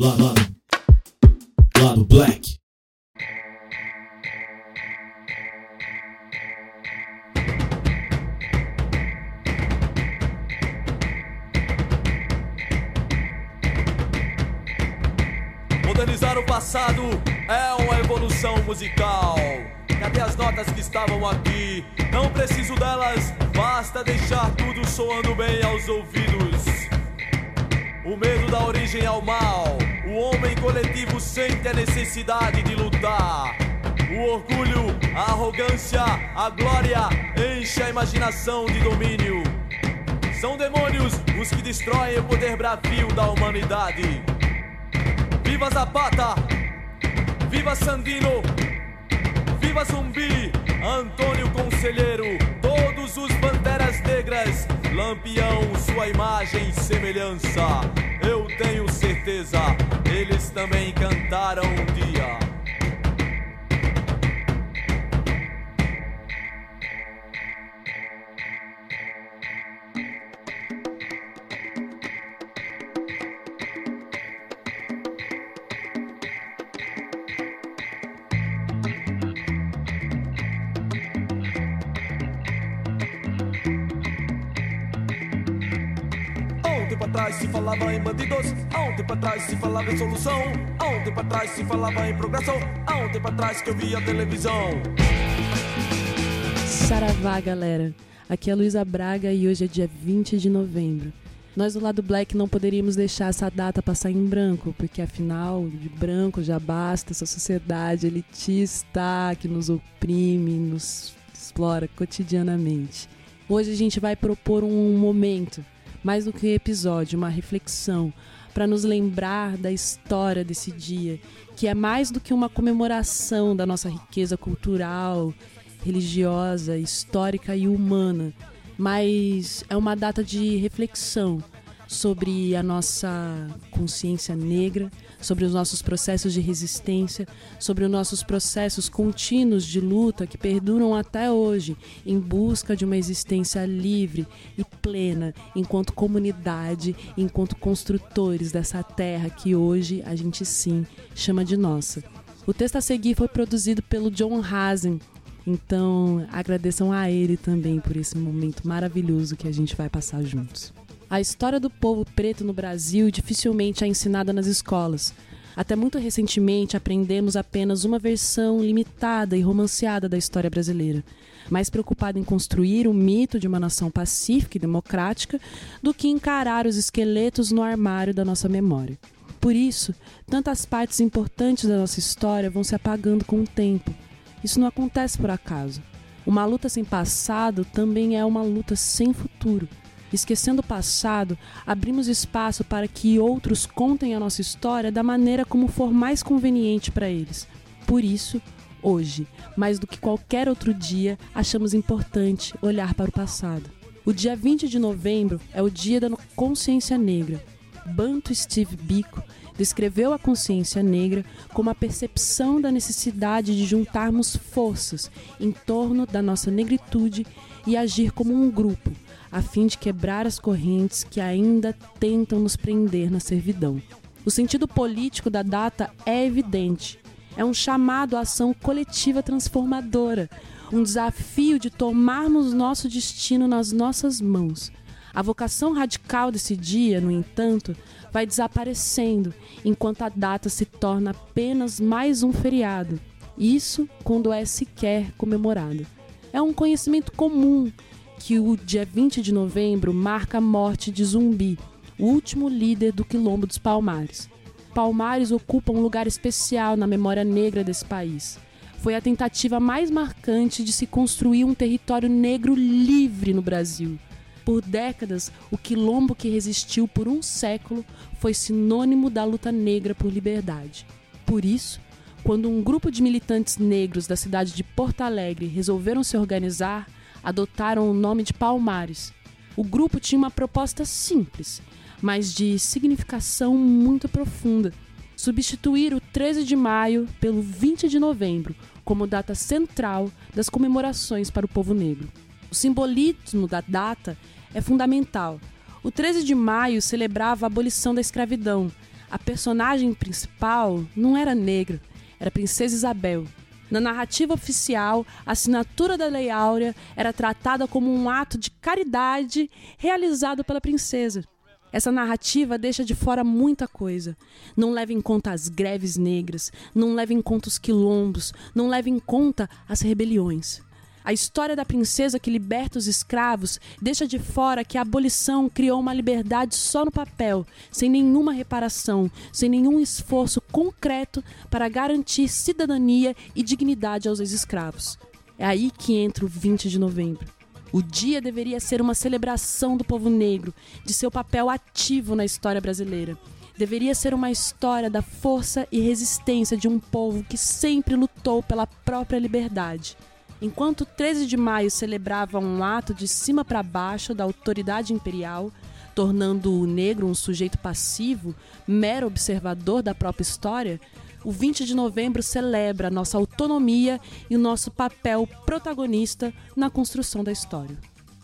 lado, lado, lado black. Modernizar o passado é uma evolução musical. Cadê as notas que estavam aqui? Não preciso delas, basta deixar tudo soando bem aos ouvidos. O medo dá origem ao mal. O homem coletivo sente a necessidade de lutar. O orgulho, a arrogância, a glória enche a imaginação de domínio. São demônios os que destroem o poder bravio da humanidade. Viva Zapata! Viva Sandino! Viva Zumbi! Antônio Conselheiro! Todos os banderas negras! Lampião, sua imagem e semelhança! Eu tenho certeza, eles também cantaram um dia. Atrás se falava em bandidos, há um tempo atrás se falava em solução, há um tempo atrás se falava em progressão, há um tempo atrás que eu via televisão. Saravá, galera. Aqui é Luísa Braga e hoje é dia 20 de novembro. Nós do lado Black não poderíamos deixar essa data passar em branco, porque afinal, de branco já basta essa sociedade elitista que nos oprime, nos explora cotidianamente. Hoje a gente vai propor um momento, mais do que um episódio, uma reflexão, para nos lembrar da história desse dia, que é mais do que uma comemoração da nossa riqueza cultural, religiosa, histórica e humana, mas é uma data de reflexão sobre a nossa consciência negra, sobre os nossos processos de resistência, sobre os nossos processos contínuos de luta que perduram até hoje em busca de uma existência livre e plena enquanto comunidade, enquanto construtores dessa terra que hoje a gente sim chama de nossa. O texto a seguir foi produzido pelo John Hazen, então agradeçam a ele também por esse momento maravilhoso que a gente vai passar juntos. A história do povo preto no Brasil dificilmente é ensinada nas escolas. Até muito recentemente aprendemos apenas uma versão limitada e romanceada da história brasileira, mais preocupada em construir o mito de uma nação pacífica e democrática do que encarar os esqueletos no armário da nossa memória. Por isso, tantas partes importantes da nossa história vão se apagando com o tempo. Isso não acontece por acaso. Uma luta sem passado também é uma luta sem futuro. Esquecendo o passado, abrimos espaço para que outros contem a nossa história da maneira como for mais conveniente para eles. Por isso, hoje, mais do que qualquer outro dia, achamos importante olhar para o passado. O dia 20 de novembro é o dia da consciência negra. Banto Steve Biko descreveu a consciência negra como a percepção da necessidade de juntarmos forças em torno da nossa negritude e agir como um grupo, a fim de quebrar as correntes que ainda tentam nos prender na servidão. O sentido político da data é evidente. É um chamado à ação coletiva transformadora, um desafio de tomarmos nosso destino nas nossas mãos. A vocação radical desse dia, no entanto, vai desaparecendo enquanto a data se torna apenas mais um feriado. Isso quando é sequer comemorado. É um conhecimento comum que o dia 20 de novembro marca a morte de Zumbi, o último líder do Quilombo dos Palmares. Palmares ocupa um lugar especial na memória negra desse país. Foi a tentativa mais marcante de se construir um território negro livre no Brasil. Por décadas, o quilombo que resistiu por um século foi sinônimo da luta negra por liberdade. Por isso, quando um grupo de militantes negros da cidade de Porto Alegre resolveram se organizar, adotaram o nome de Palmares. O grupo tinha uma proposta simples, mas de significação muito profunda: substituir o 13 de maio pelo 20 de novembro como data central das comemorações para o povo negro. O simbolismo da data é fundamental. O 13 de maio celebrava a abolição da escravidão, a personagem principal não era negra, era a Princesa Isabel. Na narrativa oficial, a assinatura da Lei Áurea era tratada como um ato de caridade realizado pela princesa. Essa narrativa deixa de fora muita coisa. Não leva em conta as greves negras, não leva em conta os quilombos, não leva em conta as rebeliões. A história da princesa que liberta os escravos deixa de fora que a abolição criou uma liberdade só no papel, sem nenhuma reparação, sem nenhum esforço concreto para garantir cidadania e dignidade aos ex-escravos. É aí que entra o 20 de novembro. O dia deveria ser uma celebração do povo negro, de seu papel ativo na história brasileira. Deveria ser uma história da força e resistência de um povo que sempre lutou pela própria liberdade. Enquanto 13 de maio celebrava um ato de cima para baixo da autoridade imperial, tornando o negro um sujeito passivo, mero observador da própria história, o 20 de novembro celebra nossa autonomia e o nosso papel protagonista na construção da história.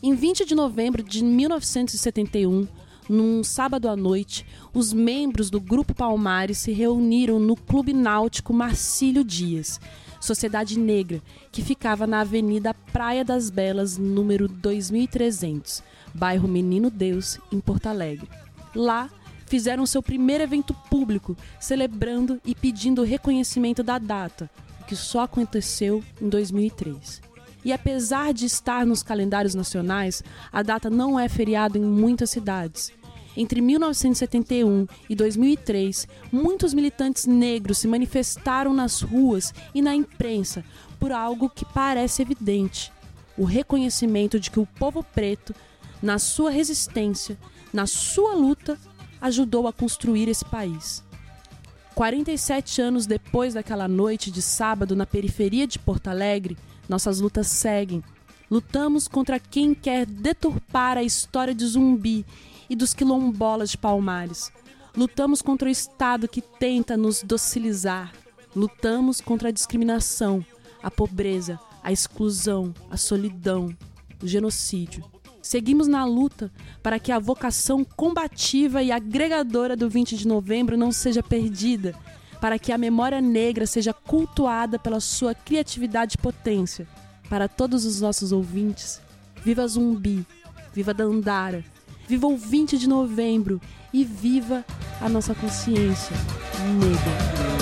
Em 20 de novembro de 1971, num sábado à noite, os membros do Grupo Palmares se reuniram no Clube Náutico Marcílio Dias Sociedade Negra, que ficava na Avenida Praia das Belas, número 2300, bairro Menino Deus, em Porto Alegre. Lá, fizeram seu primeiro evento público, celebrando e pedindo reconhecimento da data, que só aconteceu em 2003. E apesar de estar nos calendários nacionais, a data não é feriado em muitas cidades. Entre 1971 e 2003, muitos militantes negros se manifestaram nas ruas e na imprensa por algo que parece evidente: o reconhecimento de que o povo preto, na sua resistência, na sua luta, ajudou a construir esse país. 47 anos depois daquela noite de sábado na periferia de Porto Alegre, nossas lutas seguem. Lutamos contra quem quer deturpar a história de Zumbi e dos quilombolas de Palmares. Lutamos contra o Estado que tenta nos docilizar. Lutamos contra a discriminação, a pobreza, a exclusão, a solidão, o genocídio. Seguimos na luta para que a vocação combativa e agregadora do 20 de novembro não seja perdida, para que a memória negra seja cultuada pela sua criatividade e potência. Para todos os nossos ouvintes, viva Zumbi, viva Dandara, viva o 20 de novembro e viva a nossa consciência negra.